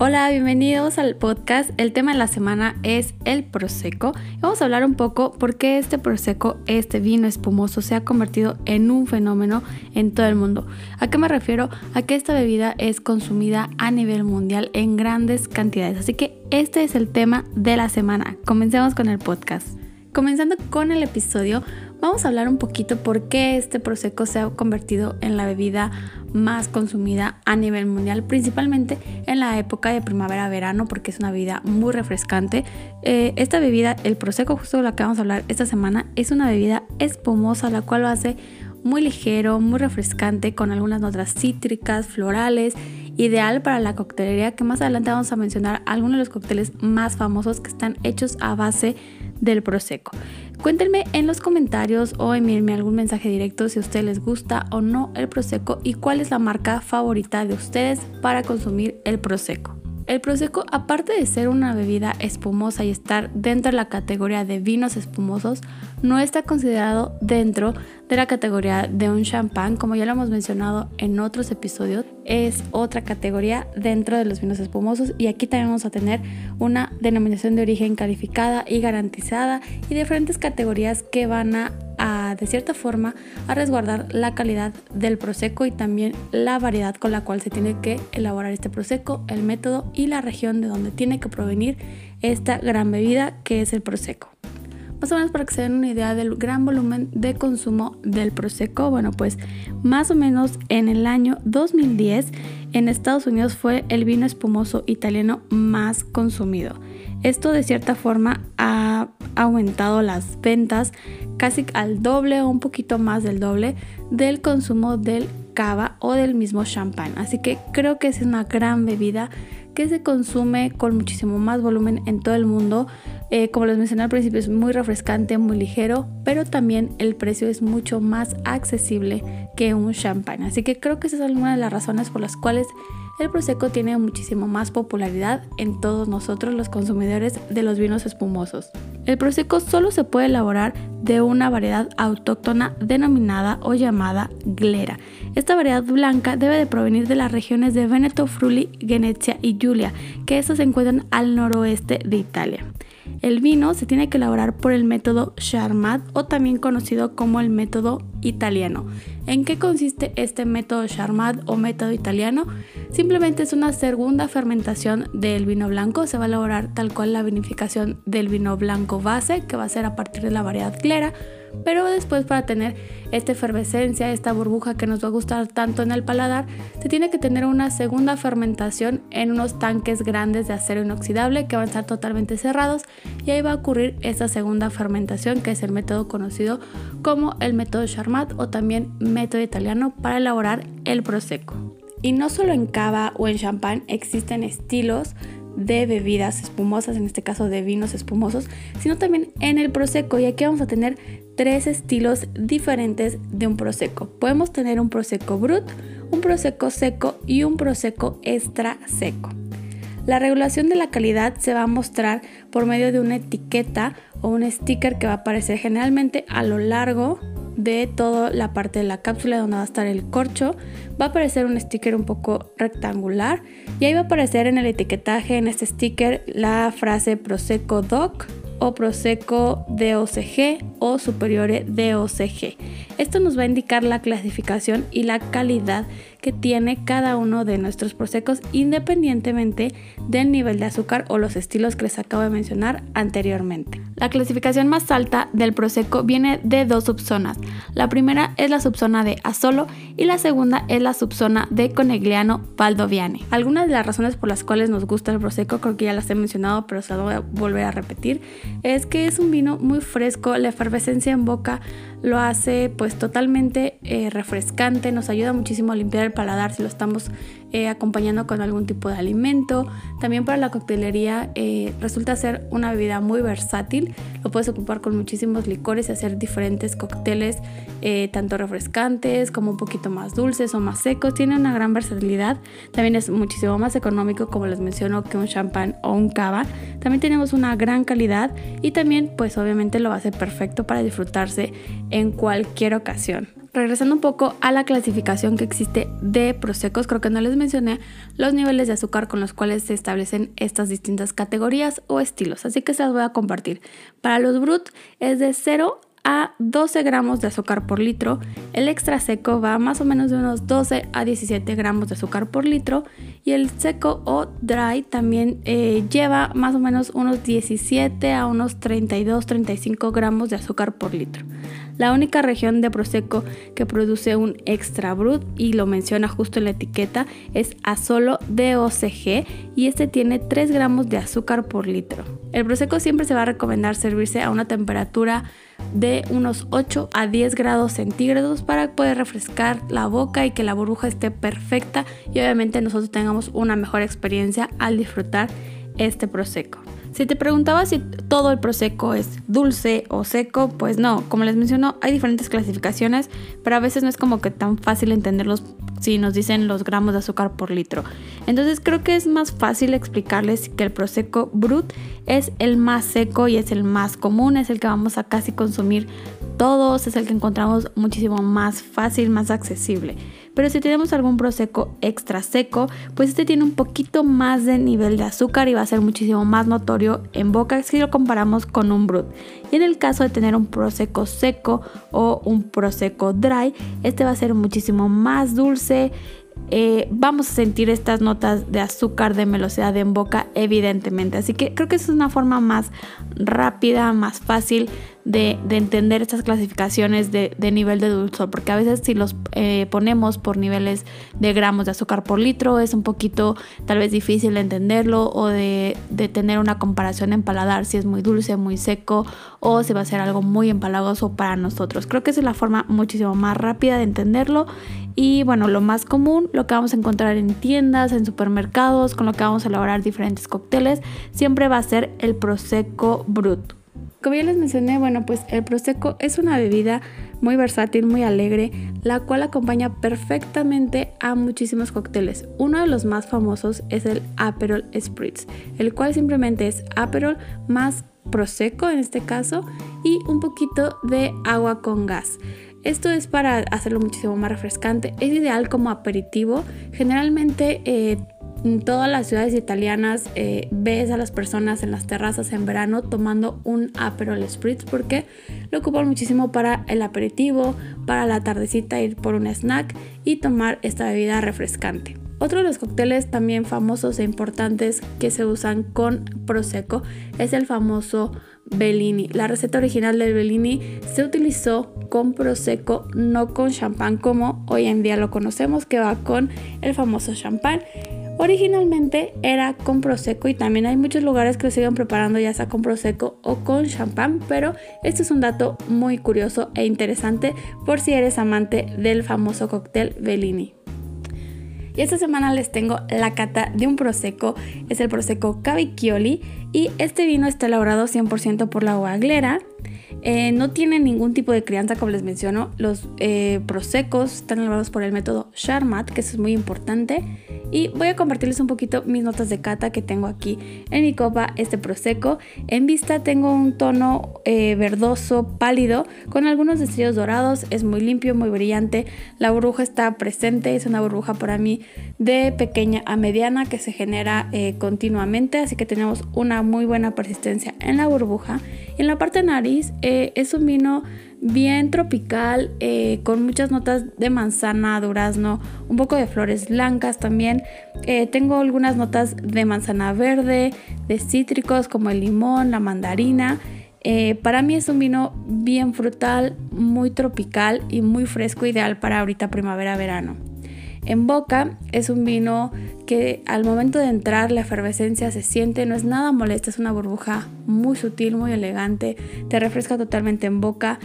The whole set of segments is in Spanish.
Hola, bienvenidos al podcast. El tema de la semana es el Prosecco. Vamos a hablar un poco por qué este Prosecco, este vino espumoso, se ha convertido en un fenómeno en todo el mundo. ¿A qué me refiero? A que esta bebida es consumida a nivel mundial en grandes cantidades. Así que este es el tema de la semana. Comencemos con el podcast. Comenzando con el episodio, vamos a hablar un poquito por qué este Prosecco se ha convertido en la bebida más consumida a nivel mundial, principalmente en la época de primavera-verano, porque es una bebida muy refrescante. Eh, esta bebida, el Prosecco, justo de la que vamos a hablar esta semana, es una bebida espumosa, la cual lo hace muy ligero, muy refrescante, con algunas notas cítricas, florales, ideal para la coctelería, que más adelante vamos a mencionar algunos de los cócteles más famosos que están hechos a base del Prosecco. Cuéntenme en los comentarios o envíenme algún mensaje directo si a ustedes les gusta o no el Prosecco y cuál es la marca favorita de ustedes para consumir el Prosecco. El Prosecco, aparte de ser una bebida espumosa y estar dentro de la categoría de vinos espumosos, no está considerado dentro de la categoría de un champán, como ya lo hemos mencionado en otros episodios, es otra categoría dentro de los vinos espumosos y aquí también vamos a tener una denominación de origen calificada y garantizada y diferentes categorías que van a de cierta forma a resguardar la calidad del prosecco y también la variedad con la cual se tiene que elaborar este prosecco, el método y la región de donde tiene que provenir esta gran bebida que es el prosecco. Más o menos para que se den una idea del gran volumen de consumo del prosecco, bueno pues más o menos en el año 2010 en Estados Unidos fue el vino espumoso italiano más consumido. Esto de cierta forma ha aumentado las ventas casi al doble o un poquito más del doble del consumo del cava o del mismo champán. Así que creo que es una gran bebida que se consume con muchísimo más volumen en todo el mundo. Eh, como les mencioné al principio, es muy refrescante, muy ligero, pero también el precio es mucho más accesible que un champán. Así que creo que esa es alguna de las razones por las cuales el Prosecco tiene muchísimo más popularidad en todos nosotros los consumidores de los vinos espumosos. El Prosecco solo se puede elaborar de una variedad autóctona denominada o llamada glera. Esta variedad blanca debe de provenir de las regiones de Veneto, Friuli, Venecia y Giulia, que estos se encuentran al noroeste de Italia. El vino se tiene que elaborar por el método Charmat o también conocido como el método italiano. ¿En qué consiste este método Charmat o método italiano? Simplemente es una segunda fermentación del vino blanco. Se va a elaborar tal cual la vinificación del vino blanco base, que va a ser a partir de la variedad clera pero después para tener esta efervescencia, esta burbuja que nos va a gustar tanto en el paladar, se tiene que tener una segunda fermentación en unos tanques grandes de acero inoxidable que van a estar totalmente cerrados y ahí va a ocurrir esta segunda fermentación que es el método conocido como el método Charmat o también método italiano para elaborar el prosecco. Y no solo en cava o en champán existen estilos de bebidas espumosas, en este caso de vinos espumosos, sino también en el prosecco. Y aquí vamos a tener tres estilos diferentes de un prosecco. Podemos tener un prosecco brut, un prosecco seco y un prosecco extra seco. La regulación de la calidad se va a mostrar por medio de una etiqueta o un sticker que va a aparecer generalmente a lo largo de toda la parte de la cápsula donde va a estar el corcho. Va a aparecer un sticker un poco rectangular y ahí va a aparecer en el etiquetaje en este sticker la frase Prosecco Doc o Prosecco DOCG o Superiore DOCG. Esto nos va a indicar la clasificación y la calidad que tiene cada uno de nuestros prosecos independientemente del nivel de azúcar o los estilos que les acabo de mencionar anteriormente. La clasificación más alta del prosecco viene de dos subzonas. La primera es la subzona de Asolo y la segunda es la subzona de Conegliano Valdoviane. Algunas de las razones por las cuales nos gusta el prosecco, creo que ya las he mencionado, pero se lo voy a volver a repetir, es que es un vino muy fresco, la efervescencia en boca lo hace pues totalmente eh, refrescante, nos ayuda muchísimo a limpiar el paladar si lo estamos eh, acompañando con algún tipo de alimento. También para la coctelería eh, resulta ser una bebida muy versátil, lo puedes ocupar con muchísimos licores y hacer diferentes cócteles, tanto refrescantes como un poquito más dulces o más secos, tiene una gran versatilidad, también es muchísimo más económico como les menciono que un champán o un cava, también tenemos una gran calidad y también pues obviamente lo ser perfecto para disfrutarse en cualquier ocasión. Regresando un poco a la clasificación que existe de prosecos, creo que no les mencioné los niveles de azúcar con los cuales se establecen estas distintas categorías o estilos, así que se las voy a compartir. Para los brut es de 0 a 12 gramos de azúcar por litro. El extra seco va más o menos de unos 12 a 17 gramos de azúcar por litro. Y el seco o dry también eh, lleva más o menos unos 17 a unos 32-35 gramos de azúcar por litro. La única región de Prosecco que produce un extra brut y lo menciona justo en la etiqueta es Asolo DOCG y este tiene 3 gramos de azúcar por litro. El Prosecco siempre se va a recomendar servirse a una temperatura de unos 8 a 10 grados centígrados para poder refrescar la boca y que la burbuja esté perfecta y obviamente nosotros tengamos una mejor experiencia al disfrutar este prosecco. Si te preguntaba si todo el prosecco es dulce o seco, pues no, como les menciono, hay diferentes clasificaciones, pero a veces no es como que tan fácil entenderlos si nos dicen los gramos de azúcar por litro. Entonces creo que es más fácil explicarles que el prosecco brut es el más seco y es el más común, es el que vamos a casi consumir todos, es el que encontramos muchísimo más fácil, más accesible. Pero si tenemos algún prosecco extra seco, pues este tiene un poquito más de nivel de azúcar y va a ser muchísimo más notorio en boca si lo comparamos con un brut. Y en el caso de tener un prosecco seco o un prosecco dry, este va a ser muchísimo más dulce, eh, vamos a sentir estas notas de azúcar, de melosidad en boca, evidentemente. Así que creo que es una forma más rápida, más fácil de, entender estas clasificaciones de, nivel de dulzor, porque a veces si los eh, ponemos por niveles de gramos de azúcar por litro es un poquito tal vez difícil de entenderlo o de, tener una comparación en paladar si es muy dulce, muy seco o si va a ser algo muy empalagoso para nosotros. Creo que esa es la forma muchísimo más rápida de entenderlo y bueno, lo más común, lo que vamos a encontrar en tiendas, en supermercados, con lo que vamos a elaborar diferentes cócteles, siempre va a ser el Prosecco Brut. Como ya les mencioné, bueno, pues el Prosecco es una bebida muy versátil, muy alegre, la cual acompaña perfectamente a muchísimos cócteles. Uno de los más famosos es el Aperol Spritz, el cual simplemente es Aperol más Prosecco en este caso y un poquito de agua con gas. Esto es para hacerlo muchísimo más refrescante. Es ideal como aperitivo. Generalmente eh, en todas las ciudades italianas eh, ves a las personas en las terrazas en verano tomando un Aperol Spritz porque lo ocupan muchísimo para el aperitivo, para la tardecita ir por un snack y tomar esta bebida refrescante. Otro de los cócteles también famosos e importantes que se usan con Prosecco es el famoso Bellini. La receta original del Bellini se utilizó con Prosecco, no con champán como hoy en día lo conocemos, que va con el famoso champán. Originalmente era con prosecco y también hay muchos lugares que lo siguen preparando ya sea con prosecco o con champán, pero este es un dato muy curioso e interesante por si eres amante del famoso cóctel Bellini. Y esta semana les tengo la cata de un prosecco, es el prosecco Cavicchioli y este vino está elaborado 100% por la Guaglera. Eh, no tiene ningún tipo de crianza, como les menciono. Los eh, prosecos están elaborados por el método Charmat, que eso es muy importante. Y voy a compartirles un poquito mis notas de cata que tengo aquí en mi copa, este Prosecco. En vista tengo un tono eh, verdoso, pálido, con algunos destellos dorados. Es muy limpio, muy brillante. La burbuja está presente, es una burbuja para mí de pequeña a mediana que se genera continuamente. Así que tenemos una muy buena persistencia en la burbuja. En la parte de nariz eh, es un vino bien tropical, eh, con muchas notas de manzana, durazno, un poco de flores blancas también. Eh, tengo algunas notas de manzana verde, de cítricos como el limón, la mandarina. para mí es un vino bien frutal, muy tropical y muy fresco, ideal para ahorita primavera-verano. En boca es un vino que al momento de entrar la efervescencia se siente, no es nada molesta, es una burbuja muy sutil, muy elegante, te refresca totalmente en boca.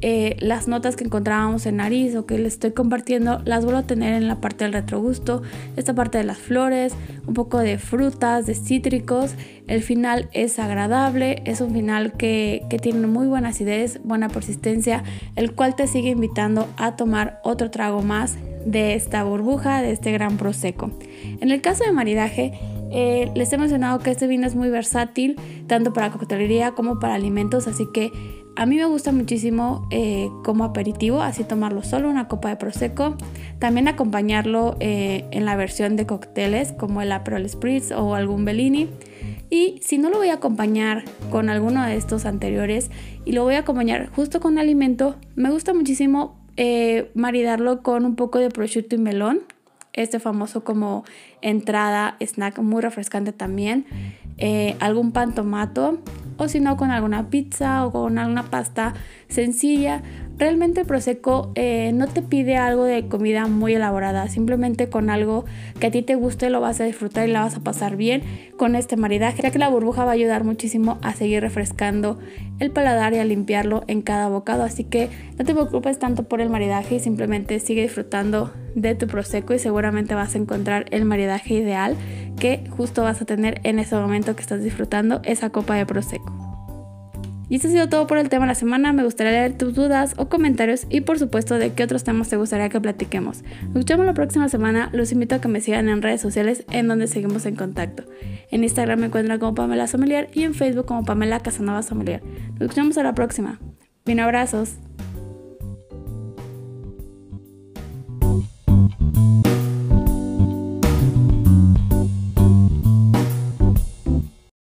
Eh, las notas que encontrábamos en nariz o que les estoy compartiendo las vuelvo a tener en la parte del retrogusto, esta parte de las flores, un poco de frutas, de cítricos. El final es agradable, es un final que, que tiene muy buena acidez, buena persistencia, el cual te sigue invitando a tomar otro trago más de esta burbuja, de este gran prosecco. En el caso de maridaje, eh, les he mencionado que este vino es muy versátil, tanto para coctelería como para alimentos, así que a mí me gusta muchísimo eh, como aperitivo, así tomarlo solo, una copa de prosecco. También acompañarlo eh, en la versión de cócteles como el Aperol Spritz o algún Bellini. Y si no lo voy a acompañar con alguno de estos anteriores y lo voy a acompañar justo con alimento, me gusta muchísimo maridarlo con un poco de prosciutto y melón este famoso como entrada, snack muy refrescante también, eh, algún pan tomato o si no con alguna pizza o con alguna pasta sencilla. Realmente el Prosecco eh, no te pide algo de comida muy elaborada, simplemente con algo que a ti te guste lo vas a disfrutar y la vas a pasar bien con este maridaje, ya que la burbuja va a ayudar muchísimo a seguir refrescando el paladar y a limpiarlo en cada bocado. Así que no te preocupes tanto por el maridaje y simplemente sigue disfrutando de tu Prosecco y seguramente vas a encontrar el maridaje ideal que justo vas a tener en ese momento que estás disfrutando esa copa de Prosecco. Y esto ha sido todo por el tema de la semana. Me gustaría leer tus dudas o comentarios y por supuesto de qué otros temas te gustaría que platiquemos. Nos escuchamos la próxima semana. Los invito a que me sigan en redes sociales en donde seguimos en contacto. En Instagram me encuentran como Pamela Sommelier y en Facebook como Pamela Casanova Sommelier. Nos escuchamos a la próxima. Bien abrazos.